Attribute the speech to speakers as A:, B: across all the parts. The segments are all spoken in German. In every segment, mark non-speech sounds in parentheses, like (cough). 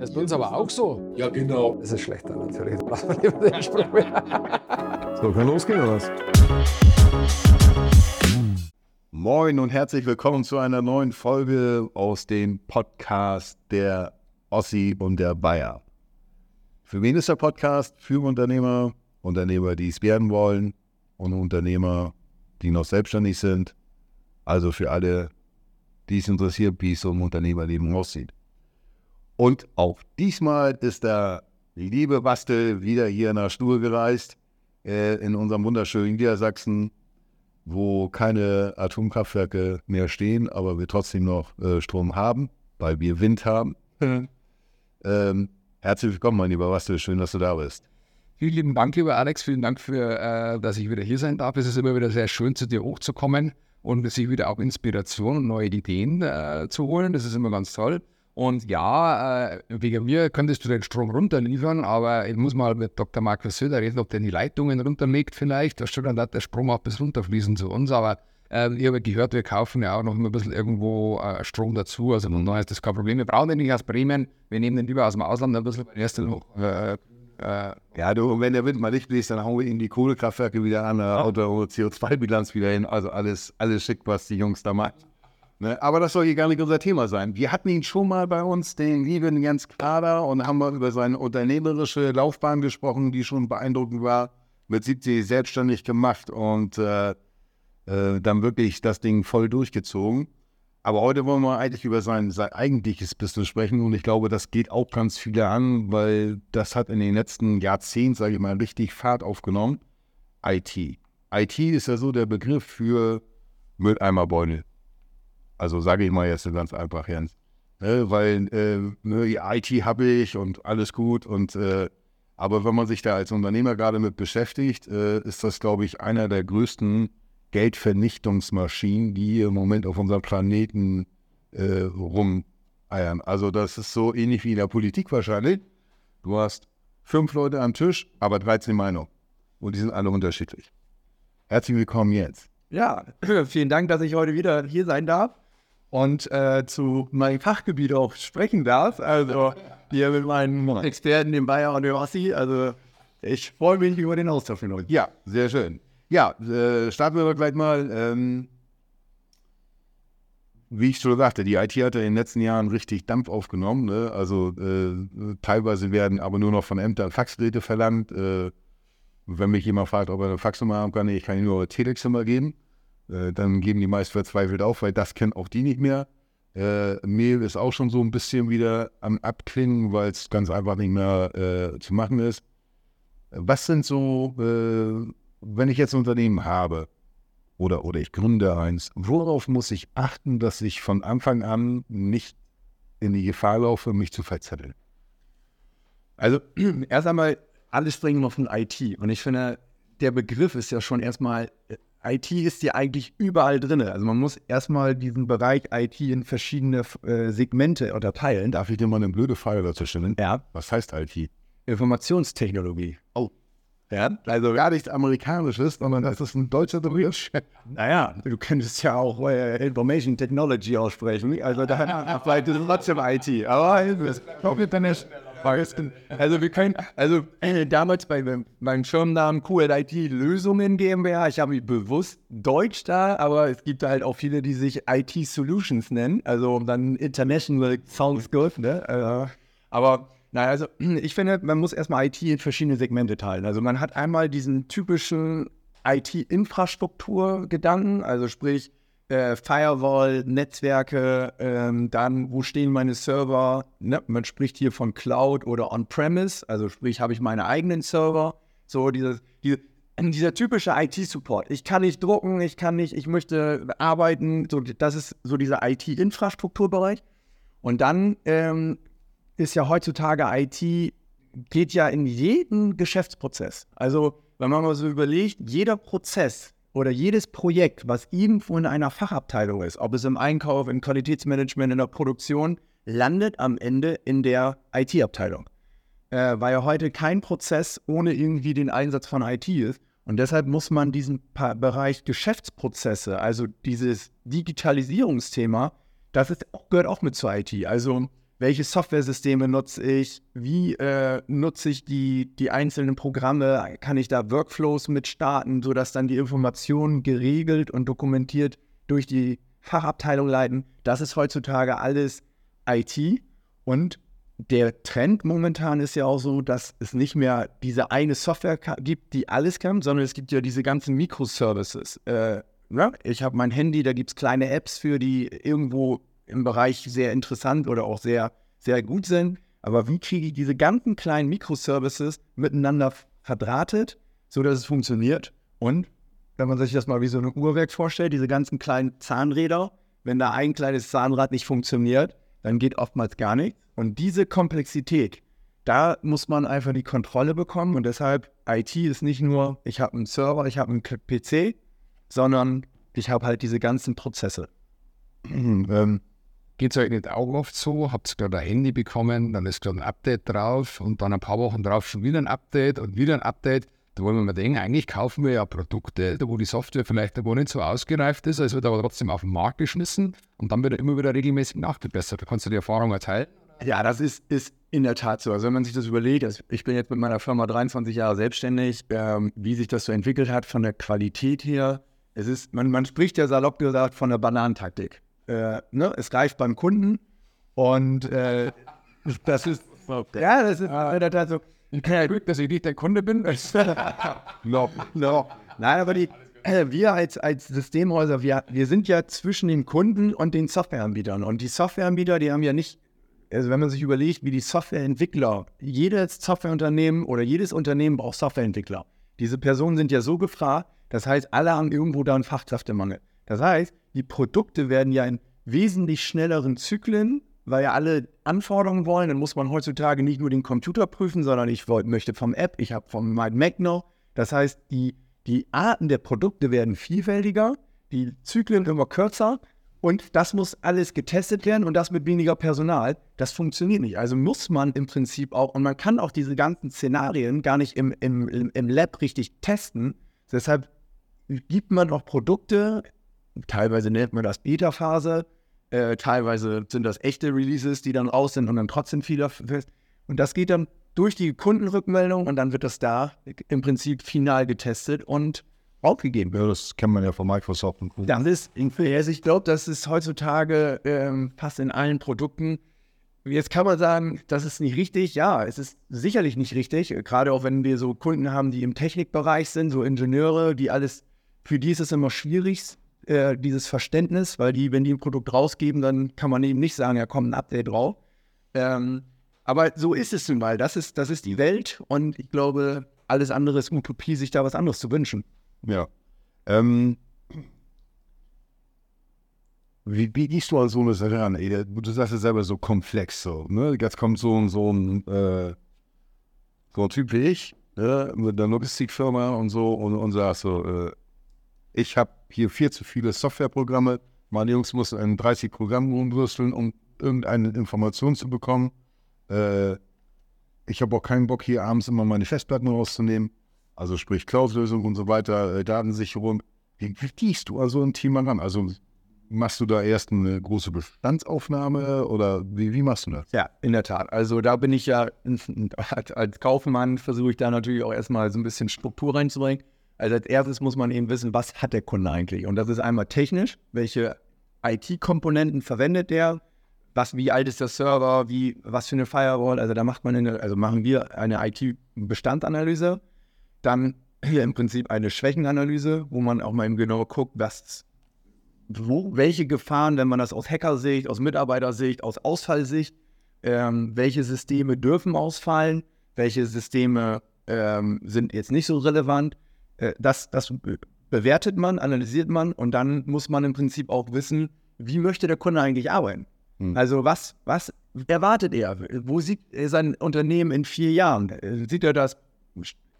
A: Das ist bei uns aber auch so.
B: Ja, genau.
A: Das ist schlechter natürlich. (laughs) Lassen wir lieber den Spruch mehr.
B: So, kann losgehen oder was? Moin und herzlich willkommen zu einer neuen Folge aus dem Podcast der Ossi und der Bayer. Für wen ist der Podcast? Für Unternehmer, Unternehmer, die es werden wollen und Unternehmer, die noch selbstständig sind. Also für alle, die es interessiert, wie es so im Unternehmerleben aussieht. Und auch diesmal ist der liebe Bastel wieder hier nach Stur gereist, äh, in unserem wunderschönen Niedersachsen, wo keine Atomkraftwerke mehr stehen, aber wir trotzdem noch äh, Strom haben, weil wir Wind haben. ähm, herzlich willkommen, mein lieber Bastel, schön, dass du da bist.
A: Vielen lieben Dank, lieber Alex. Vielen Dank, für, äh, dass ich wieder hier sein darf. Es ist immer wieder sehr schön, zu dir hochzukommen und sich wieder auch Inspiration und neue Ideen äh, zu holen. Das ist immer ganz toll. Und ja, äh, wegen mir könntest du den Strom runterliefern, aber ich muss mal mit Dr. Markus Söder reden, ob der die Leitungen runterlegt vielleicht. Da steht dann der Strom auch bis runterfließen zu uns. Aber äh, ich habe gehört, wir kaufen ja auch noch ein bisschen irgendwo äh, Strom dazu. Also von daher ist das kein Problem. Wir brauchen den nicht aus Bremen. Wir nehmen den lieber aus dem Ausland ein bisschen, dann noch äh,
B: äh, ja, du, wenn der Wind mal nicht bläst, dann hauen wir in die Kohlekraftwerke wieder an, da haut CO2-Bilanz wieder hin. Also alles, alles schick, was die Jungs da machen. Ne? Aber das soll hier gar nicht unser Thema sein. Wir hatten ihn schon mal bei uns, den lieben Jens Kader, und haben mal über seine unternehmerische Laufbahn gesprochen, die schon beeindruckend war. Mit 70 selbstständig gemacht und äh, äh, dann wirklich das Ding voll durchgezogen. Aber heute wollen wir eigentlich über sein, sein eigentliches Business sprechen und ich glaube, das geht auch ganz viele an, weil das hat in den letzten Jahrzehnten, sage ich mal, richtig Fahrt aufgenommen. IT. IT ist ja so der Begriff für Mülleimerbeutel. Also sage ich mal jetzt ganz einfach, Jens. Ne, weil äh, ne, IT habe ich und alles gut. Und äh, aber wenn man sich da als Unternehmer gerade mit beschäftigt, äh, ist das, glaube ich, einer der größten Geldvernichtungsmaschinen, die im Moment auf unserem Planeten äh, rumeiern. Also das ist so ähnlich wie in der Politik wahrscheinlich. Du hast fünf Leute am Tisch, aber 13 Meinungen. Und die sind alle unterschiedlich. Herzlich willkommen jetzt.
A: Ja, (clears throat) vielen Dank, dass ich heute wieder hier sein darf und äh, zu meinem Fachgebiet auch sprechen darf. Also hier mit meinen Experten, dem Bayer und dem Ossi. Also ich freue mich über den Austausch mit euch.
B: Ja, sehr schön. Ja, äh, starten wir gleich mal. Ähm, wie ich schon sagte, die IT hat ja in den letzten Jahren richtig Dampf aufgenommen. Ne? Also äh, teilweise werden aber nur noch von Ämtern Faxgeräte verlangt. Äh, wenn mich jemand fragt, ob er eine Faxnummer haben kann, ich kann ihm nur eine Telexnummer geben. Äh, dann geben die meist verzweifelt auf, weil das kennen auch die nicht mehr. Äh, Mail ist auch schon so ein bisschen wieder am Abklingen, weil es ganz einfach nicht mehr äh, zu machen ist. Was sind so, äh, wenn ich jetzt ein Unternehmen habe oder, oder ich gründe eins, worauf muss ich achten, dass ich von Anfang an nicht in die Gefahr laufe, mich zu verzetteln?
A: Also (clears throat) erst einmal, alles springen wir von IT. Und ich finde, der Begriff ist ja schon erstmal äh, IT ist ja eigentlich überall drin. Also man muss erstmal diesen Bereich IT in verschiedene äh, Segmente unterteilen.
B: Darf ich dir mal eine blöde Frage dazu stellen?
A: Ja.
B: Was heißt IT?
A: Informationstechnologie.
B: Oh. Ja, also gar nichts Amerikanisches, sondern das ist ein deutscher Begriff. (laughs)
A: Naja, du könntest ja auch äh, Information Technology aussprechen. Also da (laughs) vielleicht ist es trotzdem IT. Aber das kommt nicht. Also wir können, also äh, damals bei meinem Firmennamen QLIT Lösungen GmbH, ich habe mich bewusst Deutsch da, aber es gibt halt auch viele, die sich IT Solutions nennen, also dann International sounds good, ne? Äh, aber naja, also (clears throat) ich finde, man muss erstmal IT in verschiedene Segmente teilen. Also man hat einmal diesen typischen IT-Infrastruktur-Gedanken, also sprich, äh, Firewall, Netzwerke, ähm, dann wo stehen meine Server? Ne? Man spricht hier von Cloud oder On-Premise, also sprich, habe ich meine eigenen Server? So dieses, diese, (clears throat) dieser typische IT-Support. Ich kann nicht drucken, ich kann nicht, ich möchte arbeiten. So, das ist so dieser IT-Infrastrukturbereich. Und dann ähm, ist ja heutzutage IT geht ja in jeden Geschäftsprozess. Also wenn man mal so überlegt, jeder Prozess oder jedes Projekt, was irgendwo in einer Fachabteilung ist, ob es im Einkauf, im Qualitätsmanagement, in der Produktion, landet am Ende in der IT-Abteilung. Äh, weil ja heute kein Prozess ohne irgendwie den Einsatz von IT ist. Und deshalb muss man diesen pa Bereich Geschäftsprozesse, also dieses Digitalisierungsthema, das ist, gehört auch mit zur IT. Also welche Softwaresysteme nutze ich, wie äh, nutze ich die, die einzelnen Programme, kann ich da Workflows mit starten, sodass dann die Informationen geregelt und dokumentiert durch die Fachabteilung leiten. Das ist heutzutage alles IT und der Trend momentan ist ja auch so, dass es nicht mehr diese eine Software gibt, die alles kann, sondern es gibt ja diese ganzen Microservices. Äh, ja, ich habe mein Handy, da gibt es kleine Apps für, die irgendwo im Bereich sehr interessant oder auch sehr, sehr gut sind. Aber wie kriege ich diese ganzen kleinen Microservices miteinander verdrahtet, sodass es funktioniert? Und wenn man sich das mal wie so ein Uhrwerk vorstellt, diese ganzen kleinen Zahnräder, wenn da ein kleines Zahnrad nicht funktioniert, dann geht oftmals gar nichts. Und diese Komplexität, da muss man einfach die Kontrolle bekommen. Und deshalb, IT ist nicht nur, ich habe einen Server, ich habe einen PC, sondern ich habe halt diese ganzen Prozesse. (clears throat)
C: Ähm, Geht es euch nicht auch oft so? Habt ihr gerade ein Handy bekommen, dann ist gerade ein Update drauf und dann ein paar Wochen drauf schon wieder ein Update und wieder ein Update. Da wollen wir mal denken, eigentlich kaufen wir ja Produkte, wo die Software vielleicht wo nicht so ausgereift ist, es wird aber trotzdem auf den Markt geschmissen und dann wird er immer wieder regelmäßig nachgebessert. Kannst du die Erfahrung erteilen?
A: Ja, das ist, ist in der Tat so. Also wenn man sich das überlegt, also ich bin jetzt mit meiner Firma 23 Jahre selbstständig, ähm, wie sich das so entwickelt hat von der Qualität her. Es ist, man, man spricht ja salopp gesagt von der Bananentaktik äh, ne, es reicht beim Kunden und äh, das ist, ja, das ist der Tat so.
C: Ich kann ja Glück, dass ich nicht der Kunde bin. (laughs)
A: no, no. Nein, aber die, äh, wir als, als Systemhäuser, wir, wir sind ja zwischen den Kunden und den Softwareanbietern. Und die Softwareanbieter, die haben ja nicht, also wenn man sich überlegt, wie die Softwareentwickler, jedes Softwareunternehmen oder jedes Unternehmen braucht Softwareentwickler. Diese Personen sind ja so gefragt, das heißt, alle haben irgendwo da einen Fachkräftemangel. Das heißt, die Produkte werden ja in wesentlich schnelleren Zyklen, weil ja alle Anforderungen wollen. Dann muss man heutzutage nicht nur den Computer prüfen, sondern ich möchte vom App, ich habe vom Mac noch. Das heißt, die, die Arten der Produkte werden vielfältiger, die Zyklen immer kürzer und das muss alles getestet werden und das mit weniger Personal. Das funktioniert nicht. Also muss man im Prinzip auch, und man kann auch diese ganzen Szenarien gar nicht im, im, im Lab richtig testen. Deshalb gibt man auch Produkte Teilweise nennt man das Beta-Phase, äh, teilweise sind das echte Releases, die dann raus sind und dann trotzdem Fehler fest. Und das geht dann durch die Kundenrückmeldung und dann wird das da im Prinzip final getestet und aufgegeben.
B: Ja, das kennt man ja von Microsoft. Und
A: das ist, also ich glaube, das ist heutzutage ähm, fast in allen Produkten. Jetzt kann man sagen, das ist nicht richtig. Ja, es ist sicherlich nicht richtig. Gerade auch wenn wir so Kunden haben, die im Technikbereich sind, so Ingenieure, die alles, für die ist es immer schwierig, äh, dieses Verständnis, weil die, wenn die ein Produkt rausgeben, dann kann man eben nicht sagen, ja, kommt ein Update drauf. Ähm, aber so ist es nun mal. Das ist, das ist die Welt und ich glaube, alles andere ist Utopie, sich da was anderes zu wünschen.
B: Ja. Ähm, wie, wie gehst du an so eine Sache an? Ey? Du sagst ja selber so komplex so. Ne? Jetzt kommt so, ein, so, ein, äh, so ein Typ wie ich ne? mit der Logistikfirma und so und, und sagst so, äh, ich habe hier viel zu viele Softwareprogramme. Meine Jungs müssen in 30 Programmen rumwürsteln, um irgendeine Information zu bekommen. Äh, ich habe auch keinen Bock, hier abends immer meine Festplatten rauszunehmen. Also sprich Cloud-Lösung und so weiter, äh, Datensicherung. Wie, wie gehst du also ein Thema ran? Also machst du da erst eine große Bestandsaufnahme oder wie, wie machst du das?
A: Ja, in der Tat. Also da bin ich ja (laughs) als Kaufmann versuche ich da natürlich auch erstmal so ein bisschen Struktur reinzubringen. Also als erstes muss man eben wissen, was hat der Kunde eigentlich? Und das ist einmal technisch, welche IT-Komponenten verwendet der, was, wie alt ist der Server, wie, was für eine Firewall, also da macht man eine, also machen wir eine IT-Bestandanalyse, dann hier im Prinzip eine Schwächenanalyse, wo man auch mal eben genau guckt, was, wo, welche Gefahren, wenn man das aus Hackersicht, aus Mitarbeitersicht, aus Ausfallsicht, ähm, welche Systeme dürfen ausfallen, welche Systeme ähm, sind jetzt nicht so relevant das, das bewertet man, analysiert man und dann muss man im Prinzip auch wissen, wie möchte der Kunde eigentlich arbeiten. Hm. Also was, was erwartet er? Wo sieht er sein Unternehmen in vier Jahren? Sieht er das,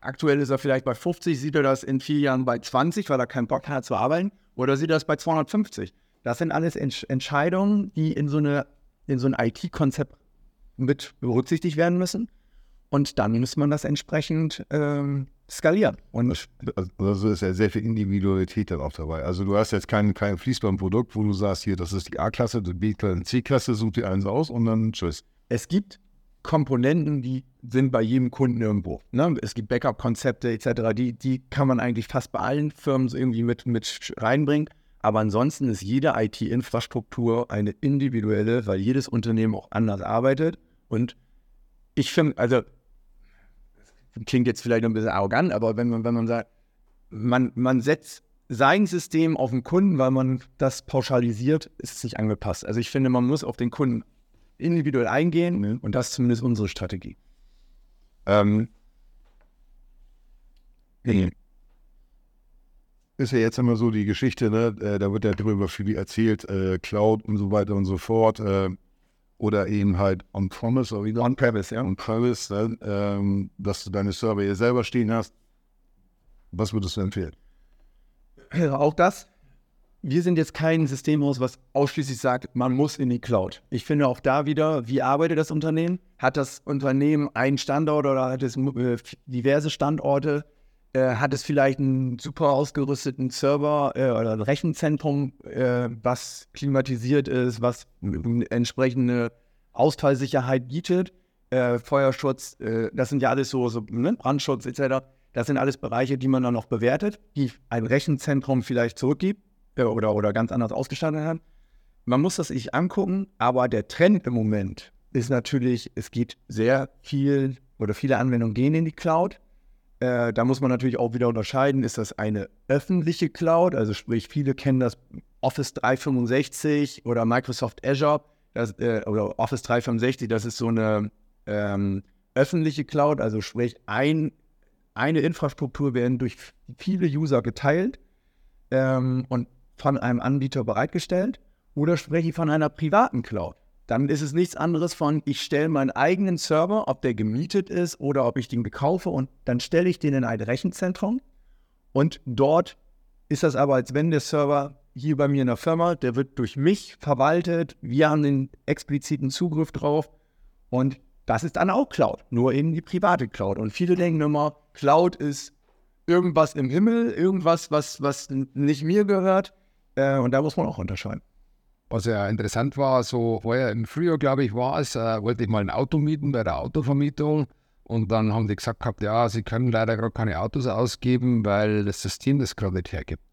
A: aktuell ist er vielleicht bei 50, sieht er das in vier Jahren bei 20, weil er keinen Bock hat zu arbeiten? Oder sieht er das bei 250? Das sind alles Entsch Entscheidungen, die in so, eine, in so ein IT-Konzept mit berücksichtigt werden müssen. Und dann muss man das entsprechend ähm, skalieren. Und
B: also ist ja sehr viel Individualität dann auch dabei. Also du hast jetzt kein, kein Fließbandprodukt, wo du sagst, hier, das ist die A-Klasse, die B-Klasse, C-Klasse, such dir eins aus und dann tschüss.
A: es gibt Komponenten, die sind bei jedem Kunden irgendwo. Ne? Es gibt Backup-Konzepte etc., die, die kann man eigentlich fast bei allen Firmen so irgendwie mit, mit reinbringen. Aber ansonsten ist jede IT-Infrastruktur eine individuelle, weil jedes Unternehmen auch anders arbeitet. Und ich finde, also klingt jetzt vielleicht ein bisschen arrogant, aber wenn man, wenn man sagt, man, man setzt sein System auf den Kunden, weil man das pauschalisiert, ist es nicht angepasst. Also ich finde, man muss auf den Kunden individuell eingehen mhm. und das ist zumindest unsere Strategie. Ähm,
B: mhm. Ist ja jetzt immer so die Geschichte, ne? Äh, da wird ja drüber viel erzählt, äh, Cloud und so weiter und so fort. Äh, oder eben halt on-premise oder on-premise, ja. On-premise, ne? ähm, dass du deine Server hier selber stehen hast. Was würdest du empfehlen?
A: Auch das. Wir sind jetzt kein Systemhaus, was ausschließlich sagt, man muss in die Cloud. Ich finde auch da wieder, wie arbeitet das Unternehmen? Hat das Unternehmen einen Standort oder hat es äh, diverse Standorte? Äh, hat es vielleicht einen super ausgerüsteten Server äh, oder ein Rechenzentrum, äh, was klimatisiert ist, was entsprechende Ausfallsicherheit bietet? Äh, Feuerschutz, äh, das sind ja alles so, so ne? Brandschutz etc. Das sind alles Bereiche, die man dann noch bewertet, die ein Rechenzentrum vielleicht zurückgibt oder, oder ganz anders ausgestattet hat. Man muss das sich angucken, aber der Trend im Moment ist natürlich, es geht sehr viel oder viele Anwendungen gehen in die Cloud. Äh, da muss man natürlich auch wieder unterscheiden, ist das eine öffentliche Cloud, also sprich, viele kennen das Office 365 oder Microsoft Azure das, äh, oder Office 365, das ist so eine ähm, öffentliche Cloud, also sprich, ein eine Infrastruktur werden durch viele User geteilt ähm, und von einem Anbieter bereitgestellt. Oder spreche ich von einer privaten Cloud? Dann ist es nichts anderes von, ich stelle meinen eigenen Server, ob der gemietet ist oder ob ich den gekaufe und dann stelle ich den in ein Rechenzentrum. Und dort ist das aber, als wenn der Server hier bei mir in der Firma, der wird durch mich verwaltet. Wir haben den expliziten Zugriff drauf und das ist dann auch Cloud, nur eben die private Cloud. Und viele denken immer, Cloud ist irgendwas im Himmel, irgendwas, was, was nicht mir gehört. Äh, und da muss man auch unterscheiden.
C: Was ja interessant war, so vorher im Frühjahr, glaube ich, war es, äh, wollte ich mal ein Auto mieten bei der Autovermietung. Und dann haben die gesagt gehabt, ja, sie können leider gerade keine Autos ausgeben, weil das System das gerade nicht hergibt.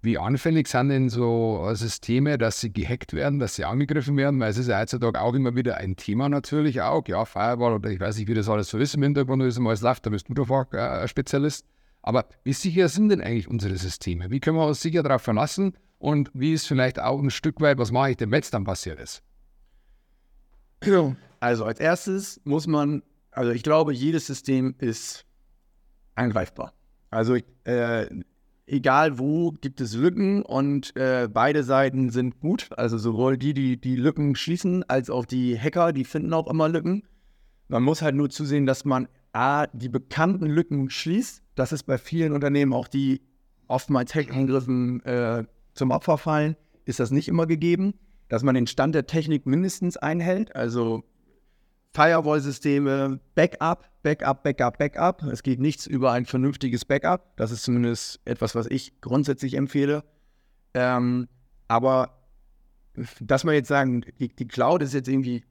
C: Wie anfällig sind denn so Systeme, dass sie gehackt werden, dass sie angegriffen werden? Weil es ist ja heutzutage auch immer wieder ein Thema natürlich auch. Ja, Firewall oder ich weiß nicht, wie das alles so ist im Hintergrund, wie es alles läuft, da bist du doch äh, Spezialist. Aber wie sicher sind denn eigentlich unsere Systeme? Wie können wir uns sicher darauf verlassen? Und wie ist vielleicht auch ein Stück weit, was mache ich denn, wenn es dann passiert ist?
A: Also als erstes muss man, also ich glaube, jedes System ist angreifbar. Also äh, egal wo, gibt es Lücken und äh, beide Seiten sind gut. Also sowohl die, die die Lücken schließen, als auch die Hacker, die finden auch immer Lücken. Man muss halt nur zusehen, dass man A, die bekannten Lücken schließt. Das ist bei vielen Unternehmen auch die oftmals Hackangriffen äh, zum Opfer fallen, ist das nicht immer gegeben. Dass man den Stand der Technik mindestens einhält, also Firewall-Systeme, Backup, Backup, Backup, Backup. Es geht nichts über ein vernünftiges Backup. Das ist zumindest etwas, was ich grundsätzlich empfehle. Ähm, aber dass man jetzt sagen, die, die, Cloud ist jetzt irgendwie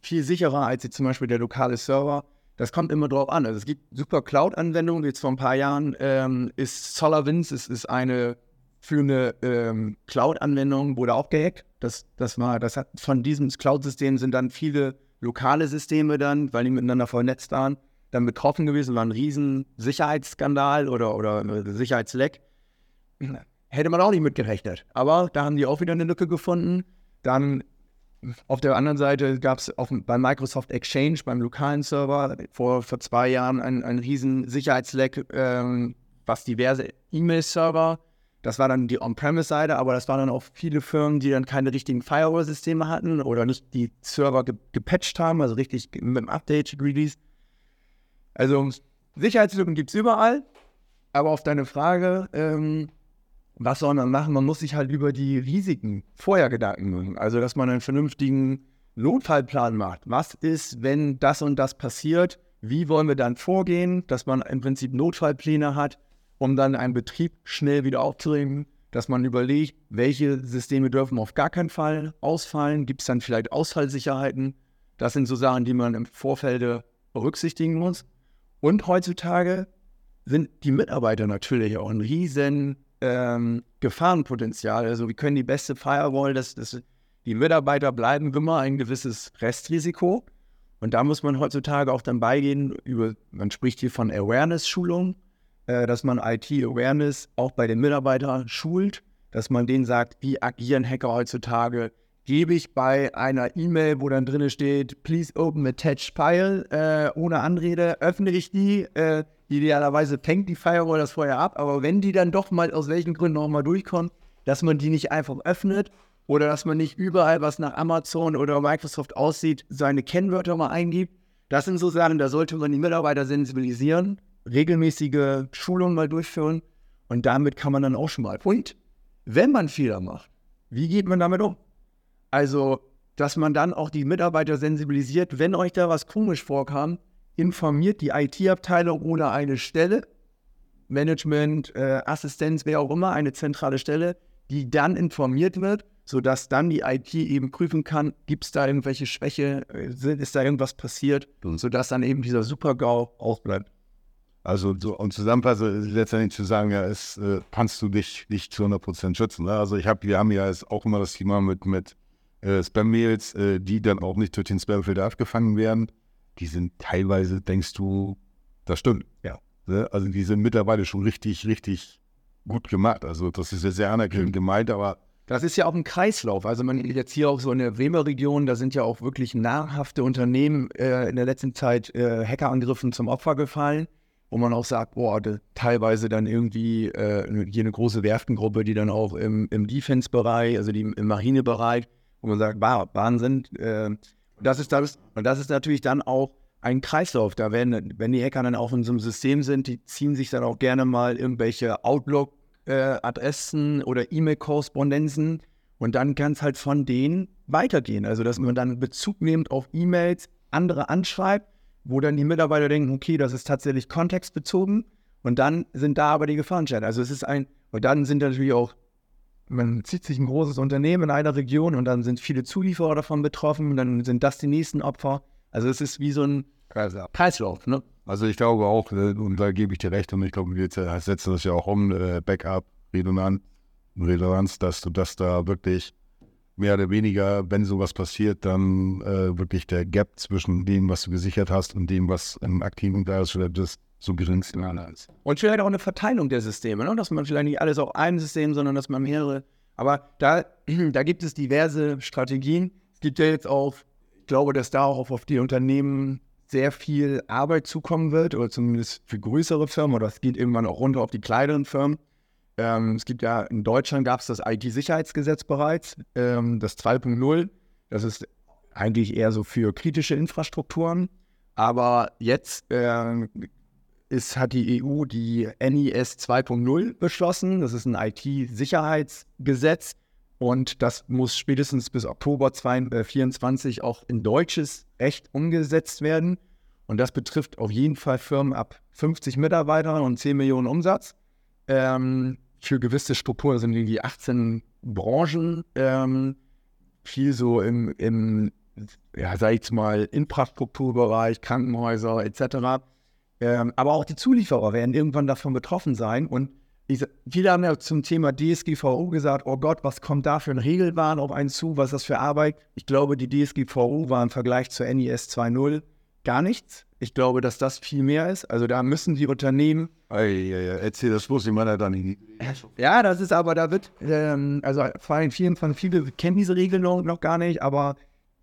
A: viel sicherer als jetzt zum Beispiel der lokale Server, das kommt immer drauf an. Also es gibt super Cloud-Anwendungen. Jetzt vor ein paar Jahren ähm, ist SolarWinds, es ist eine für eine ähm, Cloud-Anwendung, wurde auch gehackt. Das, das war, das hat von diesem Cloud-System sind dann viele lokale Systeme dann, weil die miteinander vernetzt waren, dann betroffen gewesen, war ein riesen Sicherheitsskandal oder, oder Sicherheitsleck. Hätte man auch nicht mitgerechnet. Aber da haben die auch wieder eine Lücke gefunden. Dann auf der anderen Seite gab es bei Microsoft Exchange, beim lokalen Server, vor, vor zwei Jahren ein, ein riesen Sicherheitsleck, ähm, was diverse E-Mail-Server das war dann die On-Premise-Seite, aber das waren dann auch viele Firmen, die dann keine richtigen Firewall-Systeme hatten oder nicht die Server ge gepatcht haben, also richtig mit dem Update-Release. Also Sicherheitslücken gibt es überall, aber auf deine Frage, ähm, was soll man machen? Man muss sich halt über die Risiken vorher Gedanken machen. Also, dass man einen vernünftigen Notfallplan macht. Was ist, wenn das und das passiert? Wie wollen wir dann vorgehen? Dass man im Prinzip Notfallpläne hat um dann einen Betrieb schnell wieder aufzunehmen, dass man überlegt, welche Systeme dürfen auf gar keinen Fall ausfallen, gibt es dann vielleicht Ausfallsicherheiten, Das sind so Sachen, die man im Vorfeld berücksichtigen muss. Und heutzutage sind die Mitarbeiter natürlich auch ein riesen ähm, Gefahrenpotenzial. Also wir können die beste Firewall, das, das, die Mitarbeiter bleiben immer ein gewisses Restrisiko. Und da muss man heutzutage auch dann beigehen, über, man spricht hier von Awareness-Schulung, äh, dass man IT-Awareness auch bei den Mitarbeitern schult, dass man denen sagt, wie agieren Hacker heutzutage, gebe ich bei einer E-Mail, wo dann drin steht, please open attached file, äh, ohne Anrede, öffne ich die. Äh, idealerweise fängt die Firewall das vorher ab, aber wenn die dann doch mal aus welchen Gründen auch mal durchkommt, dass man die nicht einfach öffnet oder dass man nicht überall, was nach Amazon oder Microsoft aussieht, seine Kennwörter mal eingibt. Das sind so Sachen, da sollte man die Mitarbeiter sensibilisieren, regelmäßige Schulungen mal durchführen und damit kann man dann auch schon mal. Und wenn man Fehler macht, wie geht man damit um? Also, dass man dann auch die Mitarbeiter sensibilisiert, wenn euch da was komisch vorkam, informiert die IT-Abteilung oder eine Stelle, Management, äh, Assistenz, wer auch immer, eine zentrale Stelle, die dann informiert wird, sodass dann die IT eben prüfen kann, gibt es da irgendwelche Schwäche, äh, ist da irgendwas passiert, sodass dann eben dieser Super-GAU auch bleibt.
B: Also so, und zusammenfassend letztendlich zu sagen, ja, es äh, kannst du dich nicht zu 100% schützen. Ne? Also ich habe, wir haben ja auch immer das Thema mit, mit äh, Spam-Mails, äh, die dann auch nicht durch den Spamfilter abgefangen werden, die sind teilweise, denkst du, das stimmt. Ja. Ne? Also die sind mittlerweile schon richtig, richtig gut gemacht. Also das ist ja sehr anerkennend mhm. gemeint, aber
A: das ist ja auch ein Kreislauf. Also man jetzt hier auch so in der Bremer Region, da sind ja auch wirklich namhafte Unternehmen äh, in der letzten Zeit äh, Hackerangriffen zum Opfer gefallen, wo man auch sagt, boah, teilweise dann irgendwie äh, hier eine große Werftengruppe, die dann auch im, im Defense-Bereich, also die, im Marinebereich, wo man sagt, wow, Wahnsinn. Äh, das ist das, und das ist natürlich dann auch ein Kreislauf. Da werden, wenn die Hacker dann auch in so einem System sind, die ziehen sich dann auch gerne mal irgendwelche Outlook-Adressen äh, oder E-Mail-Korrespondenzen und dann kann es halt von denen weitergehen. Also, dass man dann Bezug nimmt auf E-Mails, andere anschreibt, wo dann die Mitarbeiter denken, okay, das ist tatsächlich kontextbezogen und dann sind da aber die Gefahrenscheine. Also, es ist ein, und dann sind natürlich auch man zieht sich ein großes Unternehmen in einer Region und dann sind viele Zulieferer davon betroffen und dann sind das die nächsten Opfer. Also es ist wie so ein Kreislauf. Ne?
B: Also ich glaube auch, äh, und da gebe ich dir recht, und ich glaube, wir setzen das ja auch um, äh, Backup, Redundanz, Redundanz, dass du das da wirklich mehr oder weniger, wenn sowas passiert, dann äh, wirklich der Gap zwischen dem, was du gesichert hast und dem, was im aktiven Darstellung ist, so gering ist.
A: Und vielleicht auch eine Verteilung der Systeme, ne? dass man vielleicht nicht alles auf einem System, sondern dass man mehrere. Aber da, (clears throat) da gibt es diverse Strategien. Es gibt ja jetzt auch, ich glaube, dass da auch auf die Unternehmen sehr viel Arbeit zukommen wird, oder zumindest für größere Firmen, oder es geht irgendwann auch runter auf die kleineren Firmen. Ähm, es gibt ja, in Deutschland gab es das IT-Sicherheitsgesetz bereits, ähm, das 2.0. Das ist eigentlich eher so für kritische Infrastrukturen. Aber jetzt äh, ist, hat die EU die NIS 2.0 beschlossen. Das ist ein IT-Sicherheitsgesetz und das muss spätestens bis Oktober 2024 äh, auch in deutsches Recht umgesetzt werden. Und das betrifft auf jeden Fall Firmen ab 50 Mitarbeitern und 10 Millionen Umsatz. Ähm, für gewisse Strukturen sind die 18 Branchen, ähm, viel so im, im ja, sag ich mal, Infrastrukturbereich, Krankenhäuser etc. Ähm, aber auch die Zulieferer werden irgendwann davon betroffen sein. Und ich, viele haben ja zum Thema DSGVO gesagt, oh Gott, was kommt da für ein Regelwahn auf einen zu, was ist das für Arbeit? Ich glaube, die DSGVO war im Vergleich zur NIS 2.0 gar nichts. Ich glaube, dass das viel mehr ist. Also da müssen die Unternehmen.
B: Ei, ei, ei, erzähl das bloß, ich meine da nicht.
A: Ja, das ist aber, da wird, ähm, also vor allem viele, viele kennen diese Regelung noch gar nicht, aber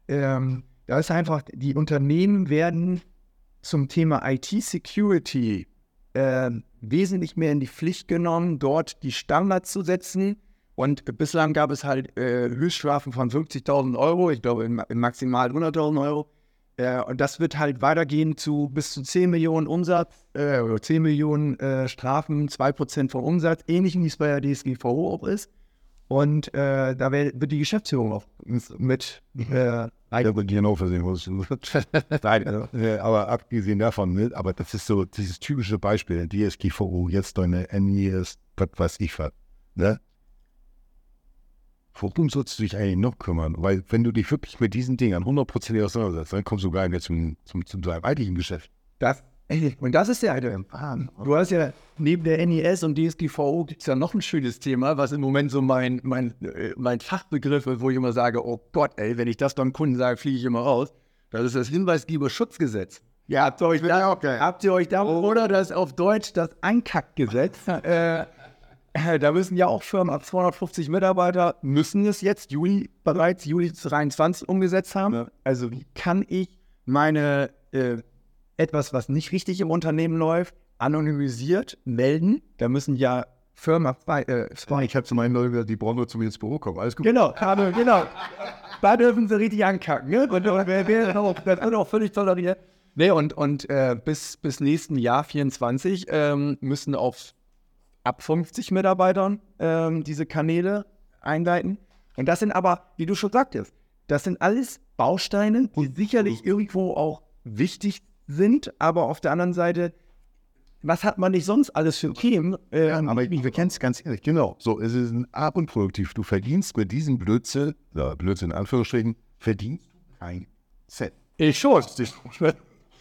A: ähm, da ist einfach, die Unternehmen werden zum Thema IT-Security äh, wesentlich mehr in die Pflicht genommen, dort die Standards zu setzen. Und bislang gab es halt äh, Höchststrafen von 50.000 Euro, ich glaube im, im maximal 100.000 Euro. Äh, und das wird halt weitergehen zu bis zu 10 Millionen Umsatz, äh, oder 10 Millionen äh, Strafen, 2% vom Umsatz, ähnlich wie es bei der DSGVO auch ist. Und äh, da wird die Geschäftsführung auch mit
B: äh, ja, genau versehen. (laughs) Nein, also, äh, aber abgesehen davon, ne, aber das ist so dieses typische Beispiel, DSGVO, jetzt deine NIS, was weiß ich was. Ne? Worum sollst du dich eigentlich noch kümmern? Weil wenn du dich wirklich mit diesen Dingen 100% auseinandersetzt, dann kommst du gar nicht zum, zum, zum, zum eigentlichen Geschäft.
A: Das, und das ist ja eine. Du hast ja neben der NES und DSGVO gibt es ja noch ein schönes Thema, was im Moment so mein, mein, äh, mein Fachbegriff ist, wo ich immer sage, oh Gott, ey, wenn ich das dann Kunden sage, fliege ich immer raus. Das ist das Hinweisgeberschutzgesetz. Ja, habt ihr euch, da,
B: okay.
A: habt ihr euch da oder das auf Deutsch das Einkackgesetz? (laughs) äh, da müssen ja auch Firmen ab 250 Mitarbeiter müssen es jetzt Juli bereits Juli 23 umgesetzt haben.
B: Ja.
A: Also wie kann ich meine äh, etwas, was nicht richtig im Unternehmen läuft, anonymisiert melden? Da müssen ja Firmen ab äh,
B: Ich habe zu meinen Leuten, die brauchen nur zu mir ins Büro kommen. Alles gut.
A: Genau, aber genau. Da dürfen sie richtig ankacken. Ne? Und, und wer, wer, auch- das wird auch völlig toleriert. Nee, und, und äh, bis, bis nächsten Jahr 24 ähm, müssen auf ab 50 Mitarbeitern ähm, diese Kanäle einleiten. Und das sind aber, wie du schon sagtest, das sind alles Bausteine, die sicherlich irgendwo auch wichtig sind, aber auf der anderen Seite, was hat man nicht sonst alles für Themen? Ähm,
B: Aber ich, wir kennen es ganz ehrlich, genau. So, es ist ein ab und produktiv. Du verdienst mit diesem Blödsinn, ja, Blödsinn in Anführungsstrichen, verdienst du kein Cent.
A: ich schon.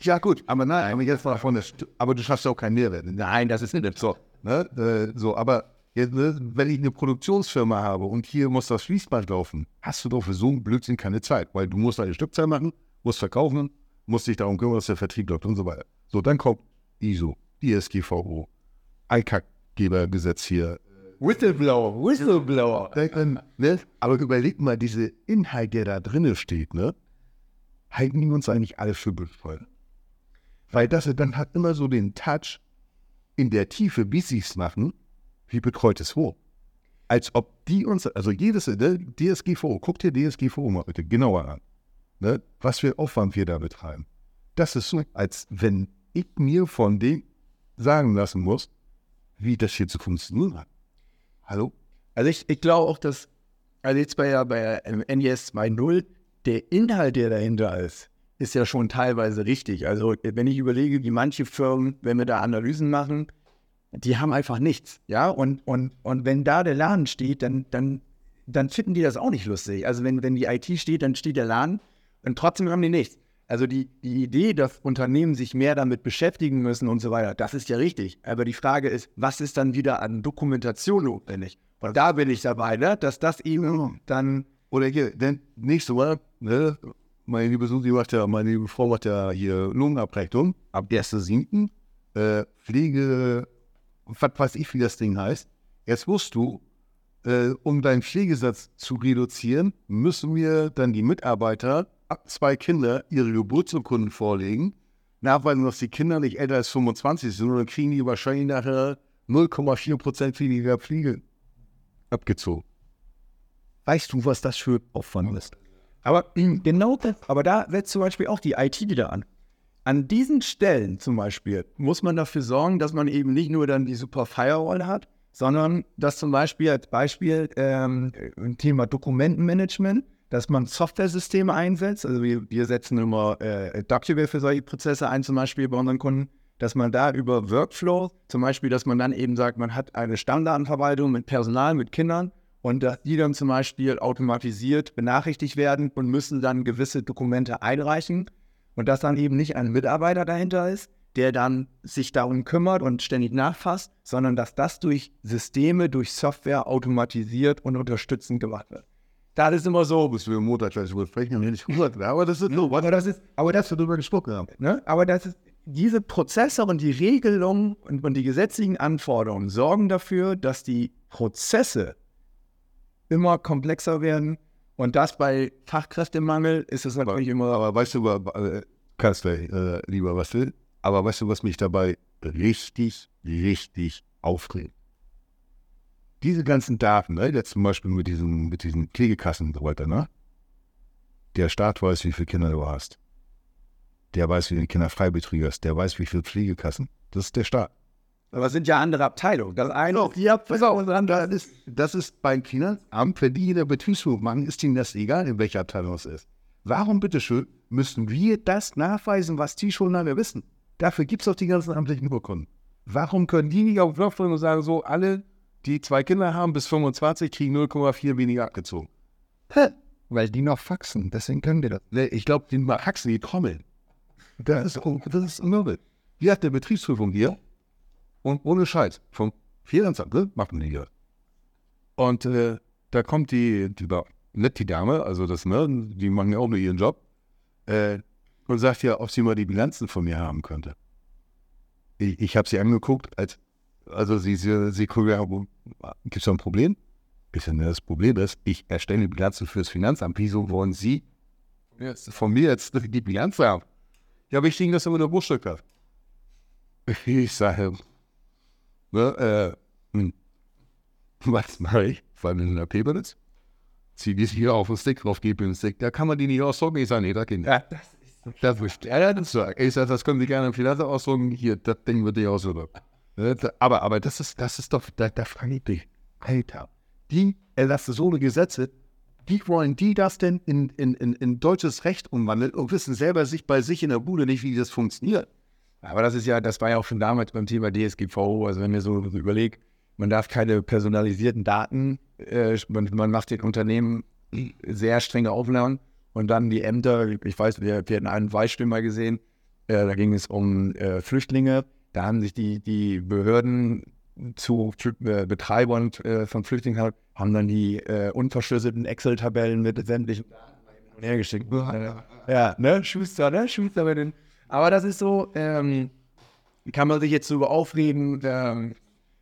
B: Ja, gut, aber nein, aber jetzt mal von der, St- aber du schaffst ja auch keinen Mehrwert.
A: Nein, das ist nicht so.
B: Ne? Äh, so, aber jetzt, ne, wenn ich eine Produktionsfirma habe und hier muss das Fließband laufen, hast du doch für so einen Blödsinn keine Zeit, weil du musst eine Stückzahl machen, musst verkaufen, musst dich darum kümmern, dass der Vertrieb läuft und so weiter. So, dann kommt ISO, DSGVO, ICAG-Gebergesetz hier.
A: Whistleblower, Whistleblower.
B: Ne? Aber überleg mal, diese Inhalt, der da drinne steht, ne? halten die uns eigentlich alle für bescheuert. Weil das dann hat immer so den Touch in der Tiefe, wie sie es machen, wie betreutes Wohnen. Als ob die uns, also jedes, ne, DSGVO, guck dir DSGVO mal bitte genauer an. Ne, was für Aufwand wir da betreiben. Das ist so, als wenn ich mir von dem sagen lassen muss, wie das hier zu funktionieren hat. Hallo?
A: Also ich, ich glaube auch, dass, also jetzt bei, bei NES 2.0, der Inhalt, der dahinter ist, ist ja schon teilweise richtig. Also wenn ich überlege, wie manche Firmen, wenn wir da Analysen machen, die haben einfach nichts. Ja, und, und, und wenn da der Laden steht, dann, dann, dann finden die das auch nicht lustig. Also wenn, wenn die IT steht, dann steht der Laden und trotzdem haben die nichts. Also die, die Idee, dass Unternehmen sich mehr damit beschäftigen müssen und so weiter, das ist ja richtig. Aber die Frage ist, was ist dann wieder an Dokumentation notwendig? Und da bin ich dabei, ne? dass das eben dann
B: Oder hier, denn nächste Mal, ne, meine liebe Susi macht ja, meine liebe Frau macht ja hier Lungenabrechnung ab 1.7. Äh, Pflege, was weiß ich, wie das Ding heißt. Jetzt musst du, äh, um deinen Pflegesatz zu reduzieren, müssen wir dann die Mitarbeiter ab zwei Kinder ihre Geburtsurkunden vorlegen, nachweisen, dass die Kinder nicht älter als 25 sind, und dann kriegen die wahrscheinlich nachher 0,4% weniger Pflege abgezogen. Weißt du, was das für Aufwand ist?
A: Aber (clears throat) genau das, aber da setzt zum Beispiel auch die IT wieder an. An diesen Stellen zum Beispiel muss man dafür sorgen, dass man eben nicht nur dann die super Firewall hat, sondern dass zum Beispiel als Beispiel ähm, ein Thema Dokumentenmanagement, dass man Softwaresysteme einsetzt. Also wir, wir setzen immer äh, Docubase für solche Prozesse ein, zum Beispiel bei unseren Kunden, dass man da über Workflow, zum Beispiel, dass man dann eben sagt, man hat eine Stammdatenverwaltung mit Personal, mit Kindern und dass die dann zum Beispiel automatisiert benachrichtigt werden und müssen dann gewisse Dokumente einreichen und dass dann eben nicht ein Mitarbeiter dahinter ist, der dann sich darum kümmert und ständig nachfasst, sondern dass das durch Systeme, durch Software automatisiert und unterstützend gemacht wird. Da ist immer so,
B: Müssen wir Montag gleich drüber sprechen, wenn ich gesagt habe. Aber das ist so,
A: aber das ist, aber das
B: wir drüber gesprochen haben.
A: Ne? Aber das ist, diese Prozesse und die Regelungen und, und die gesetzlichen Anforderungen sorgen dafür, dass die Prozesse immer komplexer werden. Und das bei Fachkräftemangel ist es natürlich immer.
B: Aber weißt du, äh, Kanzler, äh, lieber Wastel, aber weißt du, was mich dabei richtig, richtig aufregt? Diese ganzen Daten, ne, jetzt zum Beispiel mit diesen, mit diesen Pflegekassen und so weiter, ne? Der Staat weiß, wie viele Kinder du hast. Der weiß, wie viele Kinder Freibetrüger hast. Der weiß, wie viele Pflegekassen. Das ist der Staat.
A: Aber es sind ja andere Abteilungen. Das eine ist die Abteilung das andere
B: Das ist, das ist beim Finanzamt, wenn die in der Betriebsführung machen, ist ihnen das egal, in welcher Abteilung es ist. Warum bitteschön müssen wir das nachweisen, was die schon lange wissen? Dafür gibt es doch die ganzen amtlichen Urkunden. Warum können die nicht auf den Knopf drücken und sagen, so, alle die zwei Kinder haben bis 25, kriegen 0,4 weniger abgezogen.
C: Weil die noch faxen, deswegen können die das.
B: Ne, Ich glaube, die haxen die Trommeln. Das ist, das ist Mürbe. Die hat eine Betriebsprüfung hier und ohne Scheiß. Vom Finanzamt, ne? Macht man die hier. Und äh, da kommt die, die, nicht die Dame, also das, ne, die machen ja auch nur ihren Job, äh, und sagt ja, ob sie mal die Bilanzen von mir haben könnte. Ich, ich habe sie angeguckt, als, also sie, sie, sie guckt ja, gibt es da ein Problem? Ich sage, das Problem ist, ich erstelle Bilanzen fürs Finanzamt. Wieso wollen Sie von mir jetzt die Bilanz haben? Ja, aber ich kriege das immer nur Bruchstück hat. Ich sage, ne, äh, hm, (laughs) was mache ich? Weil in der Paperless? Zieh die hier auf den Stick drauf, gebe den Stick. Da kann man die nicht ausdrucken. Ich sage, nee, das geht nicht.
A: Ja, das
B: Das ist ja, das. Ich sage, das können Sie gerne im Finanzamt ausdrucken. Hier, das Ding wird nicht ausdrucken. Ne, da- Aber, aber das ist, das ist doch, da, da frage ich dich, Alter, die erlassen so eine Gesetze, wie wollen die das denn in, in, in, in deutsches Recht umwandeln und wissen selber sich bei sich in der Bude nicht, wie das funktioniert?
A: Aber das ist ja, das war ja auch schon damals beim Thema DSGVO. Also wenn mir so überlegt, man darf keine personalisierten Daten, äh, man, man macht den Unternehmen sehr strenge Auflagen und dann die Ämter, ich weiß, wir, wir hatten einen Beispiel mal gesehen, äh, da ging es um äh, Flüchtlinge, da haben sich die, die Behörden zu äh, Betreibern äh, von Flüchtlingen haben dann die äh, unverschlüsselten Excel-Tabellen mit sämtlichen Daten hergeschickt. Ja, ne, Schuster, ne, Schuster mit den aber das ist so, ähm, kann man sich jetzt darüber aufreden, ähm,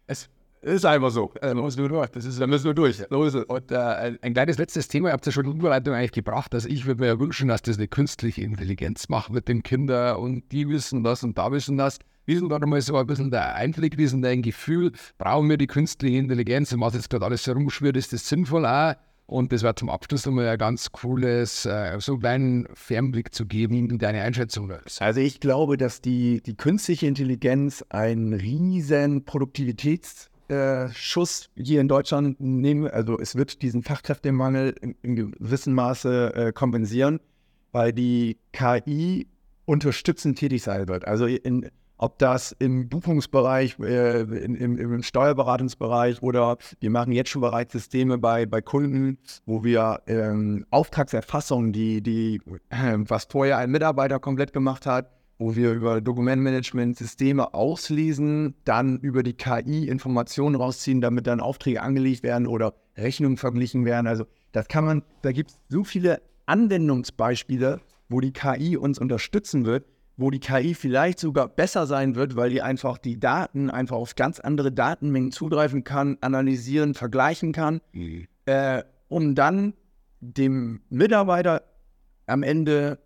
A: es ist einfach so. Da müssen wir durch. Das ist, da müssen wir durch. So.
C: Und äh, ein kleines letztes Thema, ihr habt ja schon die Überleitung eigentlich gebracht, dass ich würde mir ja wünschen, dass das eine künstliche Intelligenz macht mit den Kindern und die wissen das und da wissen das. Ist denn da nochmal so ein bisschen der Einblick, wie ist denn dein Gefühl? Brauchen wir die künstliche Intelligenz? Und was jetzt gerade alles herumschwirrt, ist das sinnvoll auch? Und das wäre zum Abschluss nochmal ein ganz cooles, äh, so einen kleinen Fernblick zu geben, wie deine Einschätzung.
A: Also ich glaube, dass die, die künstliche Intelligenz einen riesen Produktivitätsschuss hier in Deutschland nehmen. Also es wird diesen Fachkräftemangel in, in gewissem Maße äh, kompensieren, weil die KI unterstützend tätig sein wird. Also in, ob das im Buchungsbereich, äh, in, im, im Steuerberatungsbereich oder wir machen jetzt schon bereits Systeme bei, bei Kunden, wo wir ähm, Auftragserfassung, die, die, äh, was vorher ein Mitarbeiter komplett gemacht hat, wo wir über Dokumentmanagement Systeme auslesen, dann über die KI Informationen rausziehen, damit dann Aufträge angelegt werden oder Rechnungen verglichen werden. Also das kann man, da gibt es so viele Anwendungsbeispiele, wo die KI uns unterstützen wird, wo die KI vielleicht sogar besser sein wird, weil die einfach die Daten einfach auf ganz andere Datenmengen zugreifen kann, analysieren, vergleichen kann, äh, um dann dem Mitarbeiter am Ende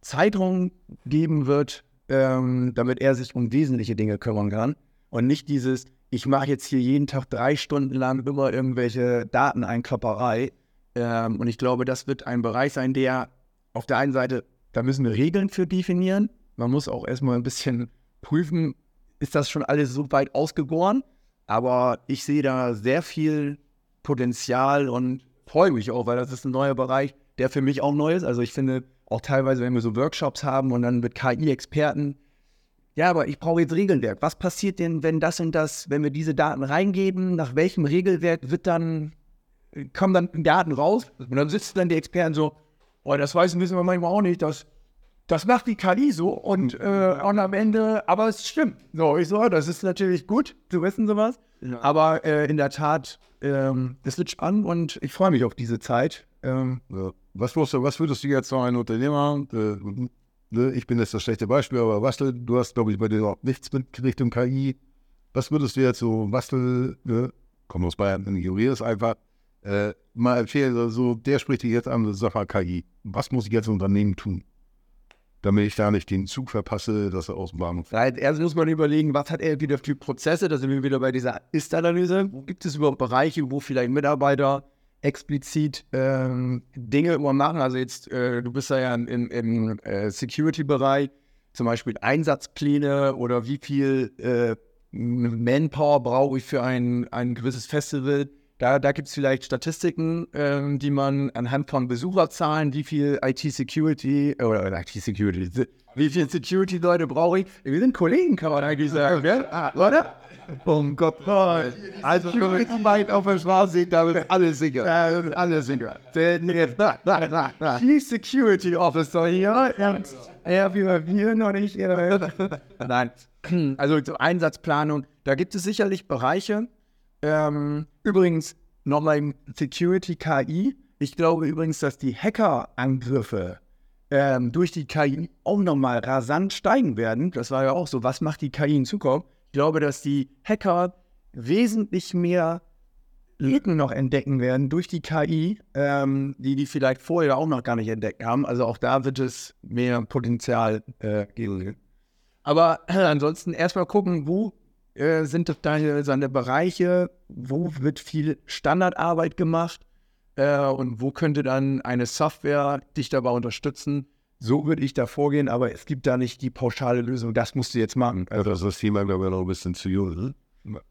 A: Zeitraum geben wird, ähm, damit er sich um wesentliche Dinge kümmern kann und nicht dieses, ich mache jetzt hier jeden Tag drei Stunden lang immer irgendwelche Dateneinklopperei. Ähm, und ich glaube, das wird ein Bereich sein, der auf der einen Seite, da müssen wir Regeln für definieren. Man muss auch erstmal ein bisschen prüfen, ist das schon alles so weit ausgegoren? Aber ich sehe da sehr viel Potenzial und freue mich auch, weil das ist ein neuer Bereich, der für mich auch neu ist. Also ich finde auch teilweise, wenn wir so Workshops haben und dann mit KI-Experten, ja, aber ich brauche jetzt Regelwerk. Was passiert denn, wenn das und das, wenn wir diese Daten reingeben, nach welchem Regelwerk wird dann, kommen dann Daten raus? Und dann sitzen dann die Experten so, oh, das weiß, wissen wir manchmal auch nicht, das, das macht die KI so und, äh, und am Ende, aber es stimmt. So, ich so, das ist natürlich gut zu wissen sowas. Aber äh, in der Tat, ähm, das wird spannend und ich freue mich auf diese Zeit. Ähm,
B: Ja. Was, musst du, was würdest du jetzt so ein Unternehmer, äh, ne, ich bin jetzt das schlechte Beispiel, aber Bastel, du hast, glaube ich, bei dir auch nichts mit Richtung KI. Was würdest du jetzt so, Bastel, ne, komm aus Bayern, ignoriere es einfach, äh, mal empfehlen, so, der spricht dich jetzt an, mal KI. Was muss ich jetzt Unternehmen tun, damit ich da nicht den Zug verpasse, dass er aus dem Bahnhof
A: erst muss man überlegen, was hat er wieder für Prozesse, da sind wir wieder bei dieser Ist-Analyse. Gibt es überhaupt Bereiche, wo vielleicht Mitarbeiter explizit ähm, Dinge immer machen? Also jetzt, äh, du bist ja im, im äh, Security-Bereich, zum Beispiel Einsatzpläne oder wie viel äh, Manpower brauche ich für ein, ein gewisses Festival. Da, da gibt es vielleicht Statistiken, ähm, die man anhand von Besucherzahlen, wie viel IT-Security oder IT-Security, Wie viele Security-Leute brauche ich? Wir sind Kollegen, kann man eigentlich sagen, gell? oder?
B: Um Gott. Also, wenn weit auf der Straße sieht, da ist alles sicher.
A: Alles sicher. Chief Security Officer hier. Ja, wir, wir noch nicht. Nein, also zur Einsatzplanung, da gibt es sicherlich Bereiche. Ähm, übrigens, nochmal im Security KI. Ich glaube übrigens, dass die Hackerangriffe ähm, durch die KI auch nochmal rasant steigen werden. Das war ja auch so. Was macht die KI in Zukunft? Ich glaube, dass die Hacker wesentlich mehr Lücken noch entdecken werden durch die KI, ähm, die die vielleicht vorher auch noch gar nicht entdeckt haben. Also auch da wird es mehr Potenzial äh, geben. Aber äh, ansonsten erstmal gucken, wo äh, sind da seine Bereiche, wo wird viel Standardarbeit gemacht äh, und wo könnte dann eine Software dich dabei unterstützen. So würde ich da vorgehen, aber es gibt da nicht die pauschale Lösung, das musst du jetzt machen.
B: Also das ist das Thema, glaube ich, noch ein bisschen zu jung.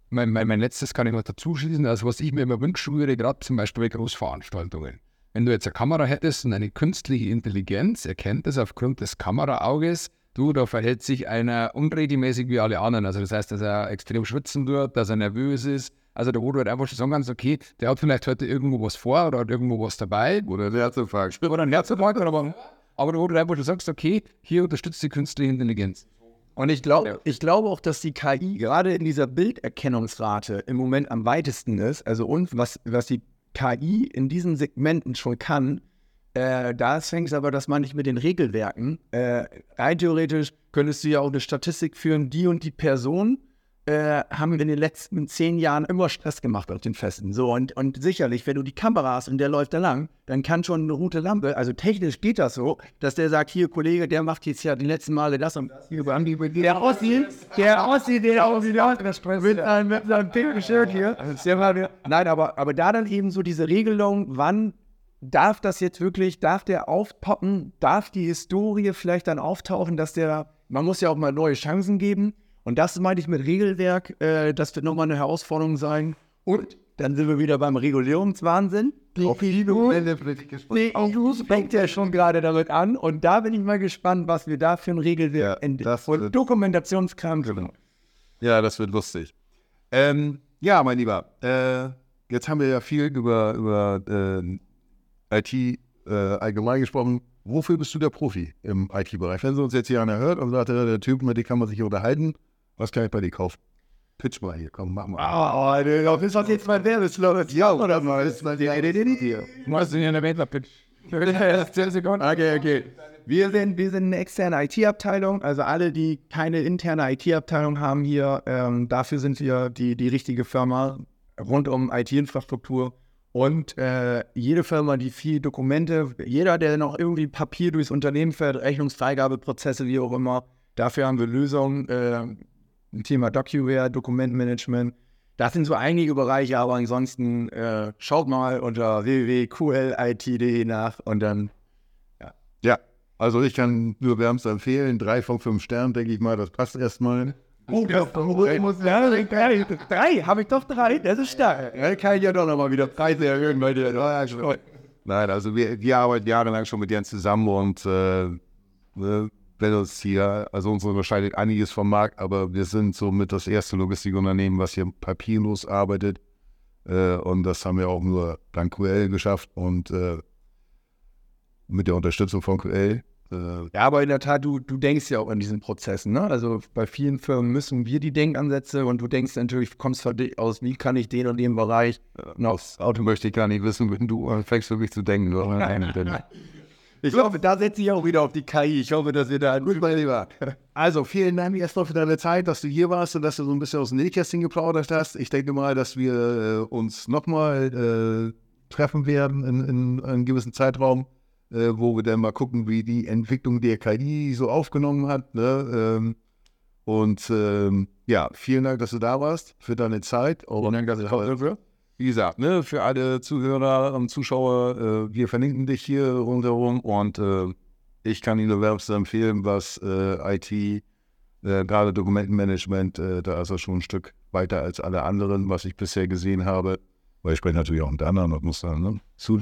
C: Mein, mein, mein letztes kann ich noch dazu schließen. Also, was ich mir immer wünschen würde, gerade zum Beispiel bei Großveranstaltungen. Wenn du jetzt eine Kamera hättest und eine künstliche Intelligenz erkennt es aufgrund des Kameraauges, du, da verhält sich einer unregelmäßig wie alle anderen. Also, das heißt, dass er extrem schwitzen wird, dass er nervös ist. Also, da wo du halt einfach schon sagen kannst, okay, der hat vielleicht heute irgendwo was vor oder hat irgendwo was dabei.
B: Oder ein Herzinfarkt. (laughs)
C: Oder ein Herzinfarkt, aber, aber wo du einfach schon sagst, okay, hier unterstützt die künstliche Intelligenz.
A: Und ich glaube, ich glaube auch, dass die KI gerade in dieser Bilderkennungsrate im Moment am weitesten ist. Also und was, was die KI in diesen Segmenten schon kann, äh, da fängt es aber, dass man nicht mit den Regelwerken. Äh, rein theoretisch könntest du ja auch eine Statistik führen, die und die Person äh, haben in den letzten zehn Jahren immer Stress gemacht auf den Festen. So, und, und sicherlich, wenn du die Kamera hast und der läuft da lang, dann kann schon eine rote Lampe, also technisch geht das so, dass der sagt, hier, Kollege, der macht jetzt ja die letzten Male das und das. Der Ossi, der Ossi, der Ossi, der mit, einem, mit seinem pinken Shirt hier. Nein, aber, aber da dann eben so diese Regelung, wann darf das jetzt wirklich, darf der aufpoppen, darf die Historie vielleicht dann auftauchen, dass der, man muss ja auch mal neue Chancen geben. Und das meinte ich mit Regelwerk, äh, das wird nochmal eine Herausforderung sein. Und dann sind wir wieder beim Regulierungswahnsinn. EU fängt ja schon gerade damit an. Und da bin ich mal gespannt, was wir da für ein Regelwerk
B: Ja, das
A: und Dokumentationskram drin.
B: Ja, das wird lustig. Ähm, ja, mein Lieber, äh, jetzt haben wir ja viel über, über äh, IT äh, allgemein gesprochen. Wofür bist du der Profi im IT-Bereich? Wenn sie uns jetzt hier einer hört und sagt, der Typ, mit dem kann man sich unterhalten, was kann ich bei dir kaufen? Pitch mal hier, komm, mach mal.
A: Oh, das ist jetzt mein Werbeslogan. Ja, oder mal? Das ist mal die Idee hier.
C: Was ist denn der Wendler-Pitch?
A: Okay, okay. Wir sind, wir sind eine externe IT-Abteilung, also alle, die keine interne IT-Abteilung haben hier, ähm, dafür sind wir die, die richtige Firma rund um IT-Infrastruktur. Und äh, jede Firma, die viel Dokumente, jeder, der noch irgendwie Papier durchs Unternehmen fährt, Rechnungsfreigabeprozesse, wie auch immer, dafür haben wir Lösungen. Äh, Thema DocuWare, Dokumentmanagement. Das sind so einige Bereiche, aber ansonsten äh, schaut mal unter www.qlit.de nach und dann
B: Ja, also ich kann nur wärmst empfehlen, drei von fünf Sternen, denke ich mal, das passt erstmal.
A: Oh, das muss ja, drei, drei habe ich doch drei, das ist stark.
B: Ja, kann ich ja doch nochmal wieder Preise erhöhen, weil der, ja, schon. Nein, also wir, wir arbeiten jahrelang schon mit denen zusammen und äh, ne, wenn uns hier, also uns unterscheidet einiges vom Markt, aber wir sind somit das erste Logistikunternehmen, was hier papierlos arbeitet. Äh, und das haben wir auch nur dank QL geschafft und äh, mit der Unterstützung von QL. Äh,
A: Ja, aber in der Tat, du, du denkst ja auch an diesen Prozessen. Ne? Also bei vielen Firmen müssen wir die Denkansätze und du denkst natürlich, kommst von dir aus, wie kann ich den und den Bereich noch
B: aufs Auto möchte ich gar nicht wissen, wenn du anfängst wirklich zu denken.
A: Ich hoffe, da setze ich auch wieder auf die KI. Ich hoffe, dass wir da.
B: Gut, mein Lieber. (laughs) Also, vielen Dank erstmal für deine Zeit, dass du hier warst und dass du so ein bisschen aus dem Nähkästchen geplaudert hast. Ich denke mal, dass wir äh, uns nochmal äh, treffen werden in, in einem gewissen Zeitraum, äh, wo wir dann mal gucken, wie die Entwicklung der KI so aufgenommen hat. Ne? Ähm, und ähm, ja, vielen Dank, dass du da warst, für deine Zeit. Und
A: Dank, dass ich heute für.
B: wie gesagt, ne, für alle Zuhörer und Zuschauer, äh, wir verlinken dich hier rundherum und äh, ich kann Ihnen nur wärmstens empfehlen, was äh, IT, äh, gerade Dokumentenmanagement, äh, da ist er schon ein Stück weiter als alle anderen, was ich bisher gesehen habe. Weil ich spreche natürlich auch mit anderen und muss dann, ne? Zu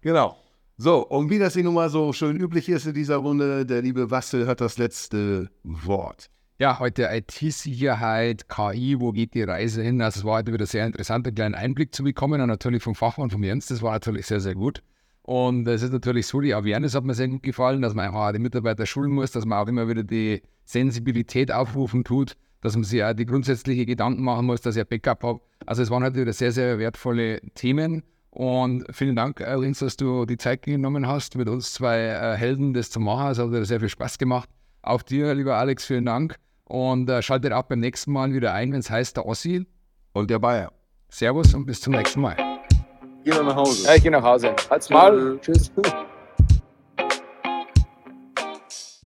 B: Genau. So, und wie das hier nun mal so schön üblich ist in dieser Runde, der liebe Wastel hat das letzte Wort.
C: Ja, heute IT-Sicherheit, KI, wo geht die Reise hin? Also es war heute wieder sehr interessant, einen kleinen Einblick zu bekommen und natürlich vom Fachmann, von Jens, das war natürlich sehr, sehr gut. Und es ist natürlich so, die Awareness hat mir sehr gut gefallen, dass man auch die Mitarbeiter schulen muss, dass man auch immer wieder die Sensibilität aufrufen tut, dass man sich auch die grundsätzliche Gedanken machen muss, dass ich ein Backup habe. Also es waren halt wieder sehr, sehr wertvolle Themen und vielen Dank übrigens, dass du die Zeit genommen hast, mit uns zwei äh, Helden das zu machen. Es hat dir sehr viel Spaß gemacht. Auch dir, lieber Alex, vielen Dank. Und äh, schaltet auch beim nächsten Mal wieder ein, wenn es heißt der Ossi.
B: Und der Bayer.
C: Servus und bis zum nächsten Mal.
B: Geh mal nach Hause.
C: Ja, ich gehe nach Hause. Halt's Mal. Tschüss.